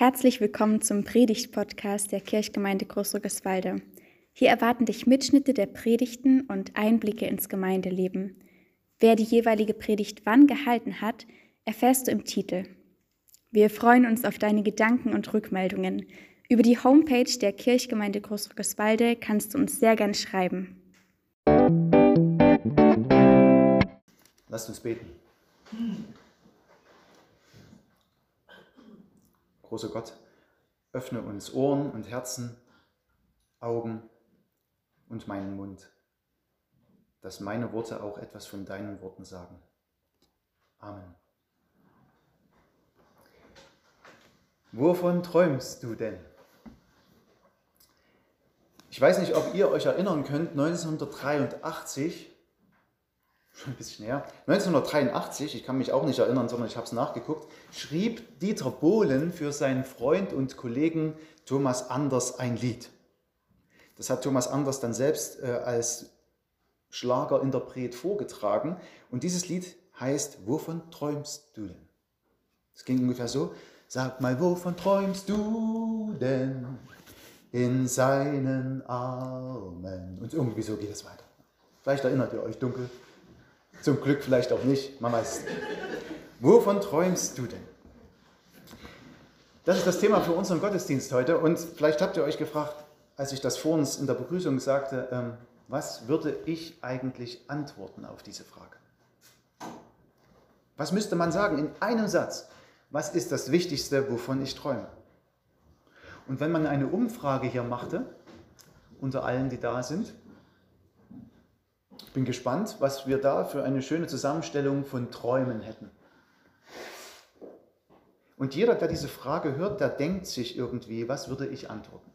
Herzlich willkommen zum Predigt-Podcast der Kirchgemeinde Großrückeswalde. Hier erwarten dich Mitschnitte der Predigten und Einblicke ins Gemeindeleben. Wer die jeweilige Predigt wann gehalten hat, erfährst du im Titel. Wir freuen uns auf deine Gedanken und Rückmeldungen. Über die Homepage der Kirchgemeinde Großrückeswalde kannst du uns sehr gern schreiben. Lasst uns beten. Großer Gott, öffne uns Ohren und Herzen, Augen und meinen Mund, dass meine Worte auch etwas von deinen Worten sagen. Amen. Wovon träumst du denn? Ich weiß nicht, ob ihr euch erinnern könnt, 1983 schon ein bisschen her, 1983, ich kann mich auch nicht erinnern, sondern ich habe es nachgeguckt, schrieb Dieter Bohlen für seinen Freund und Kollegen Thomas Anders ein Lied. Das hat Thomas Anders dann selbst äh, als Schlagerinterpret vorgetragen und dieses Lied heißt Wovon träumst du denn? Es ging ungefähr so, sag mal, wovon träumst du denn in seinen Armen? Und irgendwie so geht es weiter. Vielleicht erinnert ihr euch dunkel. Zum Glück vielleicht auch nicht, man weiß nicht. Wovon träumst du denn? Das ist das Thema für unseren Gottesdienst heute. Und vielleicht habt ihr euch gefragt, als ich das vor uns in der Begrüßung sagte, ähm, was würde ich eigentlich antworten auf diese Frage? Was müsste man sagen in einem Satz? Was ist das Wichtigste, wovon ich träume? Und wenn man eine Umfrage hier machte, unter allen, die da sind, ich bin gespannt, was wir da für eine schöne Zusammenstellung von Träumen hätten. Und jeder, der diese Frage hört, der denkt sich irgendwie, was würde ich antworten?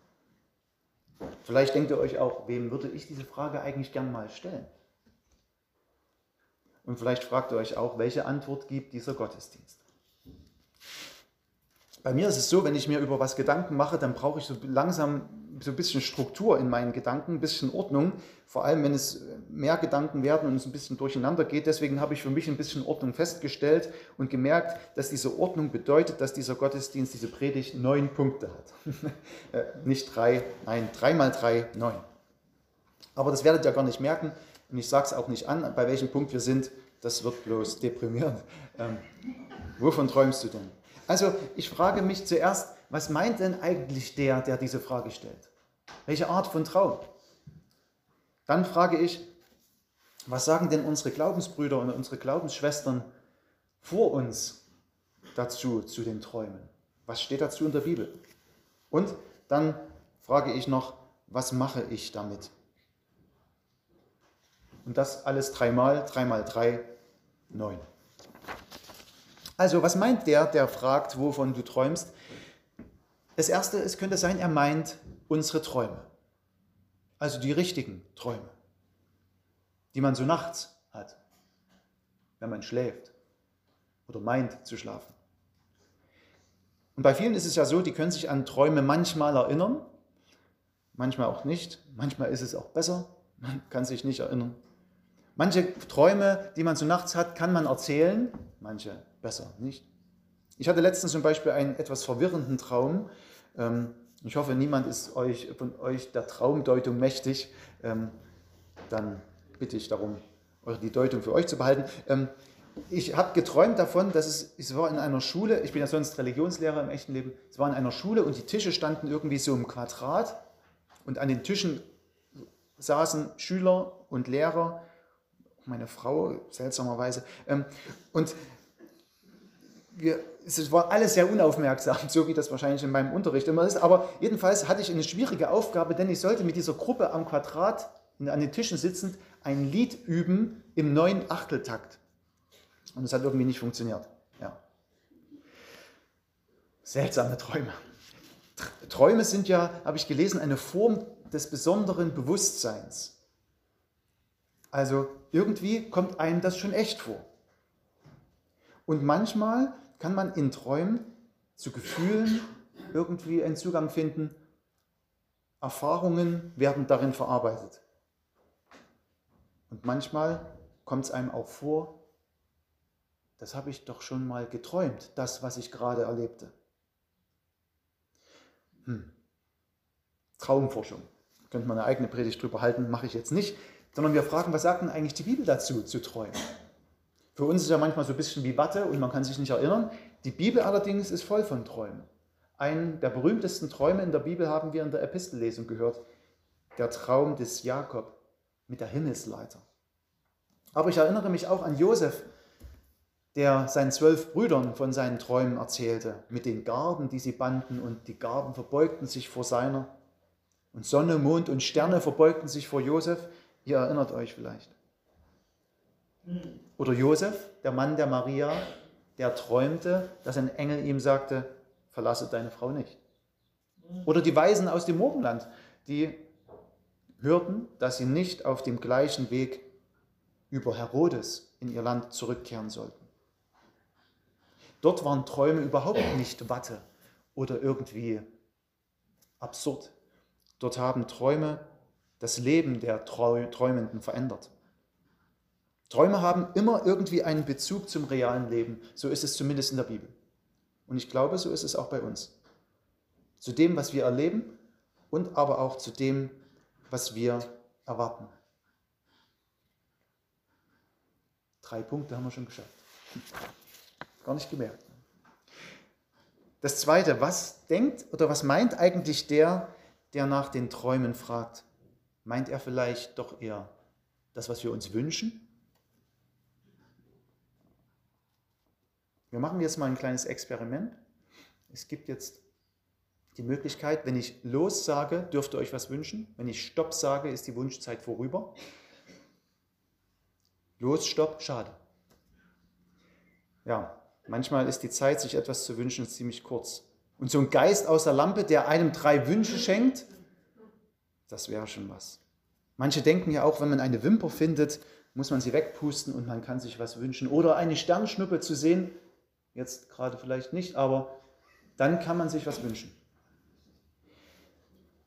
Vielleicht denkt ihr euch auch, wem würde ich diese Frage eigentlich gern mal stellen? Und vielleicht fragt ihr euch auch, welche Antwort gibt dieser Gottesdienst? Bei mir ist es so, wenn ich mir über was Gedanken mache, dann brauche ich so langsam so ein bisschen Struktur in meinen Gedanken, ein bisschen Ordnung, vor allem wenn es mehr Gedanken werden und es ein bisschen durcheinander geht. Deswegen habe ich für mich ein bisschen Ordnung festgestellt und gemerkt, dass diese Ordnung bedeutet, dass dieser Gottesdienst, diese Predigt neun Punkte hat. Äh, nicht drei, nein, drei mal drei, neun. Aber das werdet ihr gar nicht merken und ich sage es auch nicht an, bei welchem Punkt wir sind. Das wird bloß deprimierend. Ähm, wovon träumst du denn? Also ich frage mich zuerst, was meint denn eigentlich der, der diese Frage stellt? Welche Art von Traum? Dann frage ich, was sagen denn unsere Glaubensbrüder und unsere Glaubensschwestern vor uns dazu, zu den Träumen? Was steht dazu in der Bibel? Und dann frage ich noch, was mache ich damit? Und das alles dreimal, dreimal drei, neun. Also, was meint der, der fragt, wovon du träumst? Das erste, es könnte sein, er meint unsere Träume. Also die richtigen Träume, die man so nachts hat, wenn man schläft oder meint zu schlafen. Und bei vielen ist es ja so, die können sich an Träume manchmal erinnern, manchmal auch nicht. Manchmal ist es auch besser, man kann sich nicht erinnern. Manche Träume, die man so nachts hat, kann man erzählen, manche besser nicht. Ich hatte letztens zum Beispiel einen etwas verwirrenden Traum. Ähm, ich hoffe, niemand ist euch, von euch der Traumdeutung mächtig. Ähm, dann bitte ich darum, die Deutung für euch zu behalten. Ähm, ich habe geträumt davon, dass es, es war in einer Schule, ich bin ja sonst Religionslehrer im echten Leben, es war in einer Schule und die Tische standen irgendwie so im Quadrat und an den Tischen saßen Schüler und Lehrer, meine Frau seltsamerweise. Und wir, es war alles sehr unaufmerksam, so wie das wahrscheinlich in meinem Unterricht immer ist. Aber jedenfalls hatte ich eine schwierige Aufgabe, denn ich sollte mit dieser Gruppe am Quadrat an den Tischen sitzend ein Lied üben im neuen Achteltakt. Und es hat irgendwie nicht funktioniert. Ja. Seltsame Träume. Träume sind ja, habe ich gelesen, eine Form des besonderen Bewusstseins. Also irgendwie kommt einem das schon echt vor. Und manchmal kann man in Träumen zu Gefühlen irgendwie einen Zugang finden. Erfahrungen werden darin verarbeitet. Und manchmal kommt es einem auch vor, das habe ich doch schon mal geträumt, das, was ich gerade erlebte. Hm. Traumforschung. Könnte man eine eigene Predigt drüber halten, mache ich jetzt nicht. Sondern wir fragen, was sagt denn eigentlich die Bibel dazu, zu träumen? Für uns ist ja manchmal so ein bisschen wie Watte und man kann sich nicht erinnern. Die Bibel allerdings ist voll von Träumen. Einen der berühmtesten Träume in der Bibel haben wir in der Epistellesung gehört. Der Traum des Jakob mit der Himmelsleiter. Aber ich erinnere mich auch an Josef, der seinen zwölf Brüdern von seinen Träumen erzählte, mit den Garben, die sie banden, und die Garben verbeugten sich vor seiner. Und Sonne, Mond und Sterne verbeugten sich vor Josef. Ihr erinnert euch vielleicht. Oder Josef, der Mann der Maria, der träumte, dass ein Engel ihm sagte, verlasse deine Frau nicht. Oder die Weisen aus dem Morgenland, die hörten, dass sie nicht auf dem gleichen Weg über Herodes in ihr Land zurückkehren sollten. Dort waren Träume überhaupt nicht Watte oder irgendwie absurd. Dort haben Träume das Leben der Träumenden verändert. Träume haben immer irgendwie einen Bezug zum realen Leben. So ist es zumindest in der Bibel. Und ich glaube, so ist es auch bei uns. Zu dem, was wir erleben und aber auch zu dem, was wir erwarten. Drei Punkte haben wir schon geschafft. Gar nicht gemerkt. Das zweite, was denkt oder was meint eigentlich der, der nach den Träumen fragt? Meint er vielleicht doch eher das, was wir uns wünschen? Wir machen jetzt mal ein kleines Experiment. Es gibt jetzt die Möglichkeit, wenn ich los sage, dürft ihr euch was wünschen. Wenn ich Stopp sage, ist die Wunschzeit vorüber. Los, Stopp, schade. Ja, manchmal ist die Zeit, sich etwas zu wünschen, ziemlich kurz. Und so ein Geist aus der Lampe, der einem drei Wünsche schenkt, das wäre schon was. Manche denken ja auch, wenn man eine Wimper findet, muss man sie wegpusten und man kann sich was wünschen. Oder eine Sternschnuppe zu sehen, jetzt gerade vielleicht nicht, aber dann kann man sich was wünschen.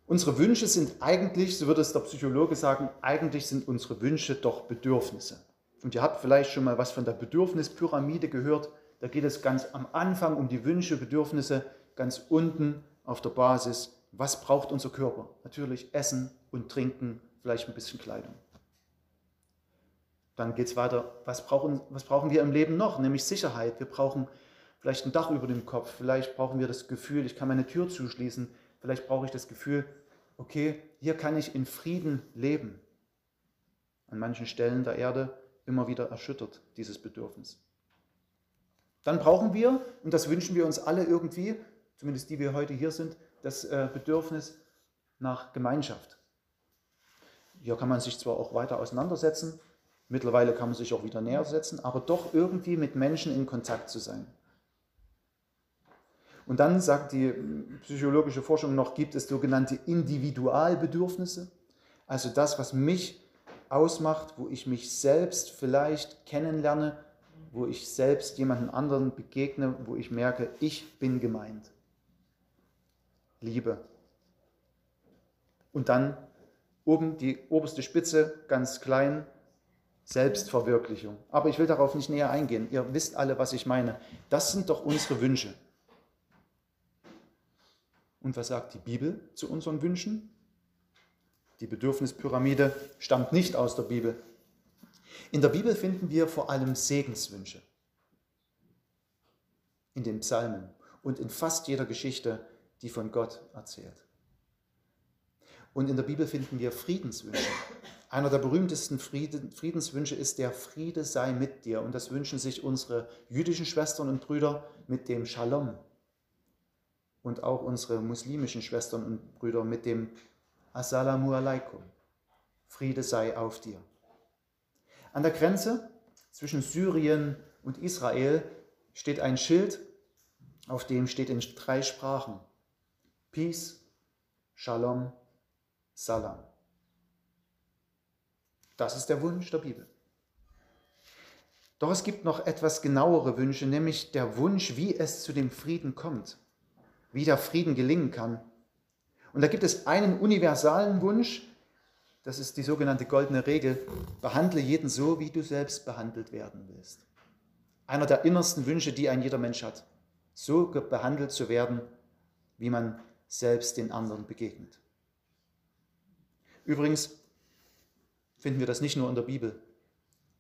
Unsere Wünsche sind eigentlich, so würde es der Psychologe sagen, eigentlich sind unsere Wünsche doch Bedürfnisse. Und ihr habt vielleicht schon mal was von der Bedürfnispyramide gehört. Da geht es ganz am Anfang um die Wünsche, Bedürfnisse, ganz unten auf der Basis, was braucht unser Körper? Natürlich Essen und Trinken, vielleicht ein bisschen Kleidung. Dann geht es weiter, was brauchen, was brauchen wir im Leben noch? Nämlich Sicherheit. Wir brauchen vielleicht ein Dach über dem Kopf, vielleicht brauchen wir das Gefühl, ich kann meine Tür zuschließen, vielleicht brauche ich das Gefühl, okay, hier kann ich in Frieden leben. An manchen Stellen der Erde immer wieder erschüttert, dieses Bedürfnis. Dann brauchen wir, und das wünschen wir uns alle irgendwie, zumindest die wir heute hier sind, das äh, Bedürfnis nach Gemeinschaft. Hier kann man sich zwar auch weiter auseinandersetzen, mittlerweile kann man sich auch wieder näher setzen, aber doch irgendwie mit Menschen in Kontakt zu sein. Und dann sagt die psychologische Forschung noch, gibt es sogenannte Individualbedürfnisse, also das, was mich ausmacht, wo ich mich selbst vielleicht kennenlerne, wo ich selbst jemanden anderen begegne, wo ich merke, ich bin gemeint. Liebe. Und dann oben die oberste Spitze, ganz klein, Selbstverwirklichung. Aber ich will darauf nicht näher eingehen. Ihr wisst alle, was ich meine. Das sind doch unsere Wünsche. Und was sagt die Bibel zu unseren Wünschen? Die Bedürfnispyramide stammt nicht aus der Bibel. In der Bibel finden wir vor allem Segenswünsche. In den Psalmen und in fast jeder Geschichte, die von Gott erzählt. Und in der Bibel finden wir Friedenswünsche. Einer der berühmtesten Friedenswünsche ist der Friede sei mit dir. Und das wünschen sich unsere jüdischen Schwestern und Brüder mit dem Shalom. Und auch unsere muslimischen Schwestern und Brüder mit dem Assalamu alaikum. Friede sei auf dir. An der Grenze zwischen Syrien und Israel steht ein Schild, auf dem steht in drei Sprachen Peace, Shalom, Salam. Das ist der Wunsch der Bibel. Doch es gibt noch etwas genauere Wünsche, nämlich der Wunsch, wie es zu dem Frieden kommt, wie der Frieden gelingen kann. Und da gibt es einen universalen Wunsch, das ist die sogenannte goldene Regel, behandle jeden so, wie du selbst behandelt werden willst. Einer der innersten Wünsche, die ein jeder Mensch hat, so behandelt zu werden, wie man selbst den anderen begegnet. Übrigens finden wir das nicht nur in der Bibel.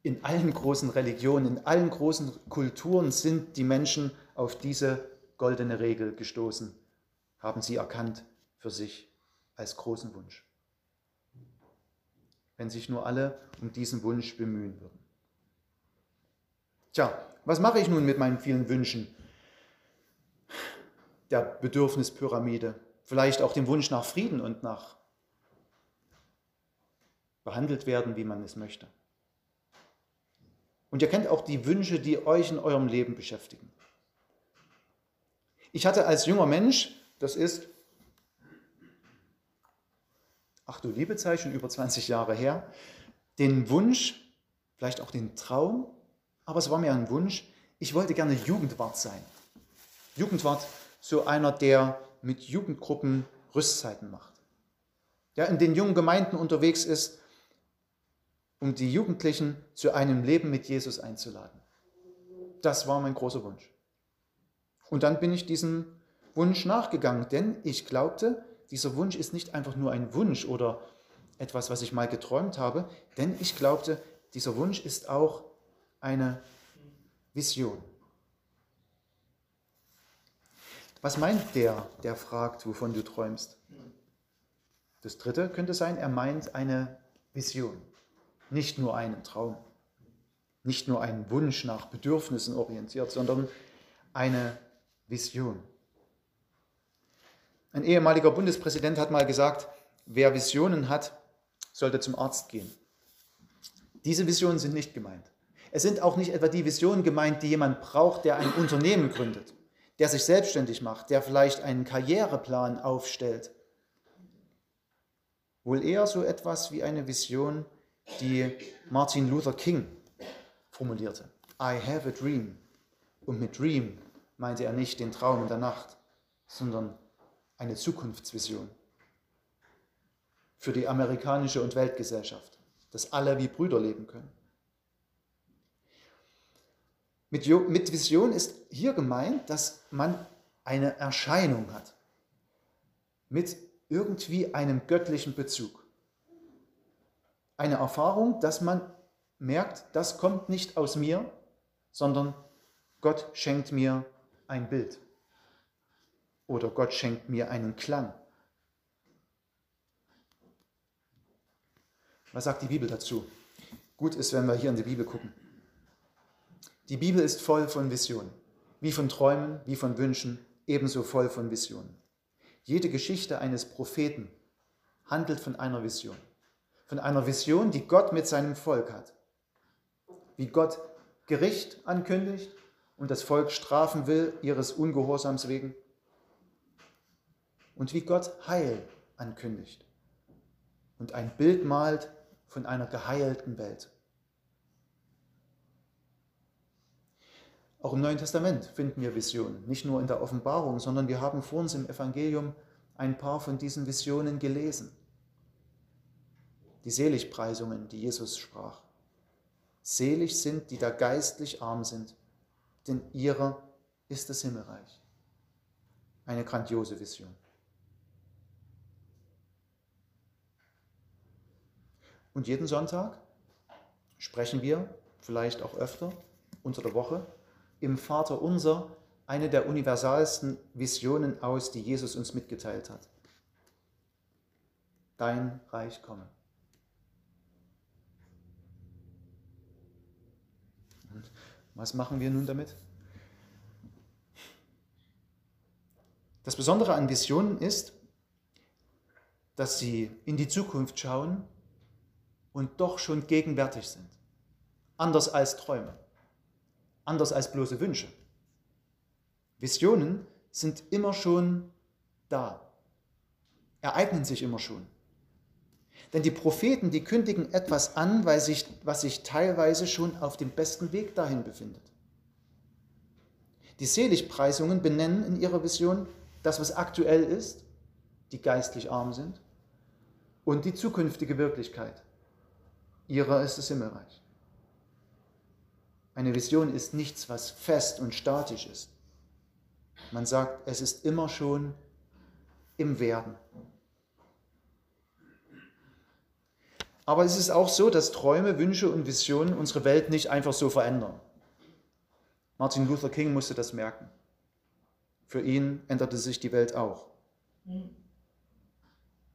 In allen großen Religionen, in allen großen Kulturen sind die Menschen auf diese goldene Regel gestoßen, haben sie erkannt für sich als großen Wunsch. Wenn sich nur alle um diesen Wunsch bemühen würden. Tja, was mache ich nun mit meinen vielen Wünschen? Der Bedürfnispyramide, vielleicht auch dem Wunsch nach Frieden und nach behandelt werden, wie man es möchte. Und ihr kennt auch die Wünsche, die euch in eurem Leben beschäftigen. Ich hatte als junger Mensch, das ist, ach du liebe Zeit, schon über 20 Jahre her, den Wunsch, vielleicht auch den Traum, aber es war mir ein Wunsch, ich wollte gerne Jugendwart sein. Jugendwart, so einer, der mit Jugendgruppen Rüstzeiten macht. Der in den jungen Gemeinden unterwegs ist, um die Jugendlichen zu einem Leben mit Jesus einzuladen. Das war mein großer Wunsch. Und dann bin ich diesem Wunsch nachgegangen, denn ich glaubte, dieser Wunsch ist nicht einfach nur ein Wunsch oder etwas, was ich mal geträumt habe, denn ich glaubte, dieser Wunsch ist auch eine Vision. Was meint der, der fragt, wovon du träumst? Das dritte könnte sein, er meint eine Vision, nicht nur einen Traum, nicht nur einen Wunsch nach Bedürfnissen orientiert, sondern eine Vision. Ein ehemaliger Bundespräsident hat mal gesagt, wer Visionen hat, sollte zum Arzt gehen. Diese Visionen sind nicht gemeint. Es sind auch nicht etwa die Visionen gemeint, die jemand braucht, der ein Unternehmen gründet, der sich selbstständig macht, der vielleicht einen Karriereplan aufstellt. Wohl eher so etwas wie eine Vision, die Martin Luther King formulierte. I have a dream. Und mit Dream meinte er nicht den Traum in der Nacht, sondern eine Zukunftsvision für die amerikanische und Weltgesellschaft, dass alle wie Brüder leben können. Mit, mit Vision ist hier gemeint, dass man eine Erscheinung hat, mit irgendwie einem göttlichen Bezug. Eine Erfahrung, dass man merkt, das kommt nicht aus mir, sondern Gott schenkt mir ein Bild. Oder Gott schenkt mir einen Klang. Was sagt die Bibel dazu? Gut ist, wenn wir hier in die Bibel gucken. Die Bibel ist voll von Visionen, wie von Träumen, wie von Wünschen, ebenso voll von Visionen. Jede Geschichte eines Propheten handelt von einer Vision. Von einer Vision, die Gott mit seinem Volk hat. Wie Gott Gericht ankündigt und das Volk strafen will ihres Ungehorsams wegen. Und wie Gott Heil ankündigt und ein Bild malt von einer geheilten Welt. Auch im Neuen Testament finden wir Visionen, nicht nur in der Offenbarung, sondern wir haben vor uns im Evangelium ein paar von diesen Visionen gelesen. Die Seligpreisungen, die Jesus sprach. Selig sind, die da geistlich arm sind, denn ihrer ist das Himmelreich. Eine grandiose Vision. Und jeden Sonntag sprechen wir, vielleicht auch öfter, unter der Woche, im Vater unser eine der universalsten Visionen aus, die Jesus uns mitgeteilt hat. Dein Reich komme. Was machen wir nun damit? Das Besondere an Visionen ist, dass sie in die Zukunft schauen und doch schon gegenwärtig sind. Anders als Träume, anders als bloße Wünsche. Visionen sind immer schon da, ereignen sich immer schon. Denn die Propheten, die kündigen etwas an, weil sich, was sich teilweise schon auf dem besten Weg dahin befindet. Die Seligpreisungen benennen in ihrer Vision das, was aktuell ist, die geistlich arm sind, und die zukünftige Wirklichkeit. Ihrer ist das Himmelreich. Eine Vision ist nichts, was fest und statisch ist. Man sagt, es ist immer schon im Werden. Aber es ist auch so, dass Träume, Wünsche und Visionen unsere Welt nicht einfach so verändern. Martin Luther King musste das merken. Für ihn änderte sich die Welt auch.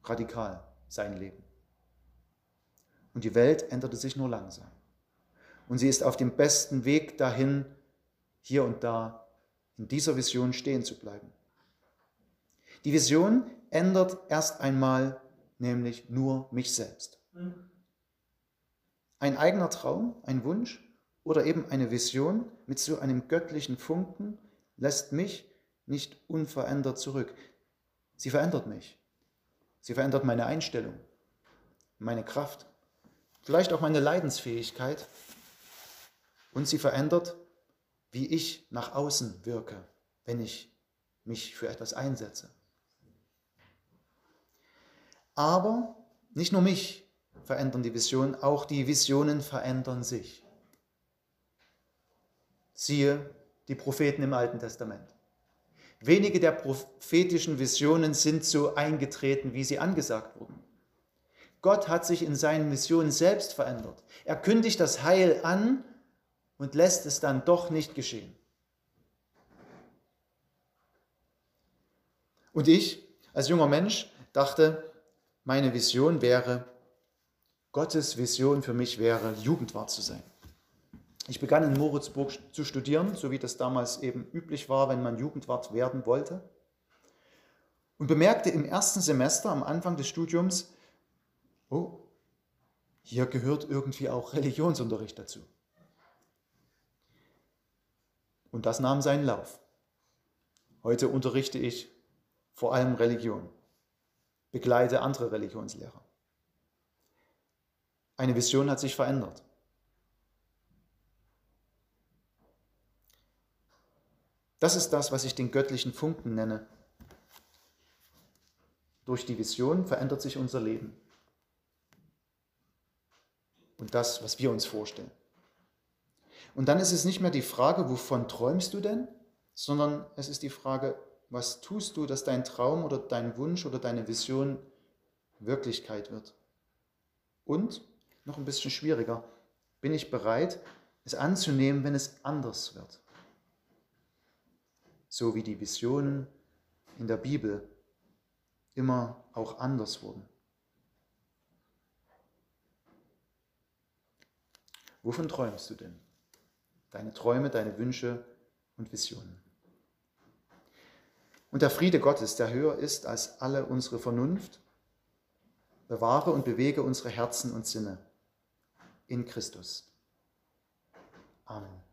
Radikal sein Leben. Und die Welt änderte sich nur langsam. Und sie ist auf dem besten Weg dahin, hier und da in dieser Vision stehen zu bleiben. Die Vision ändert erst einmal nämlich nur mich selbst. Ein eigener Traum, ein Wunsch oder eben eine Vision mit so einem göttlichen Funken lässt mich nicht unverändert zurück. Sie verändert mich. Sie verändert meine Einstellung, meine Kraft, vielleicht auch meine Leidensfähigkeit und sie verändert, wie ich nach außen wirke, wenn ich mich für etwas einsetze. Aber nicht nur mich verändern die Visionen, auch die Visionen verändern sich. Siehe die Propheten im Alten Testament. Wenige der prophetischen Visionen sind so eingetreten, wie sie angesagt wurden. Gott hat sich in seinen Visionen selbst verändert. Er kündigt das Heil an und lässt es dann doch nicht geschehen. Und ich als junger Mensch dachte, meine Vision wäre, Gottes Vision für mich wäre, Jugendwart zu sein. Ich begann in Moritzburg zu studieren, so wie das damals eben üblich war, wenn man Jugendwart werden wollte. Und bemerkte im ersten Semester am Anfang des Studiums, oh, hier gehört irgendwie auch Religionsunterricht dazu. Und das nahm seinen Lauf. Heute unterrichte ich vor allem Religion, begleite andere Religionslehrer. Eine Vision hat sich verändert. Das ist das, was ich den göttlichen Funken nenne. Durch die Vision verändert sich unser Leben. Und das, was wir uns vorstellen. Und dann ist es nicht mehr die Frage, wovon träumst du denn, sondern es ist die Frage, was tust du, dass dein Traum oder dein Wunsch oder deine Vision Wirklichkeit wird. Und, noch ein bisschen schwieriger, bin ich bereit, es anzunehmen, wenn es anders wird. So wie die Visionen in der Bibel immer auch anders wurden. Wovon träumst du denn? deine Träume, deine Wünsche und Visionen. Und der Friede Gottes, der höher ist als alle unsere Vernunft, bewahre und bewege unsere Herzen und Sinne in Christus. Amen.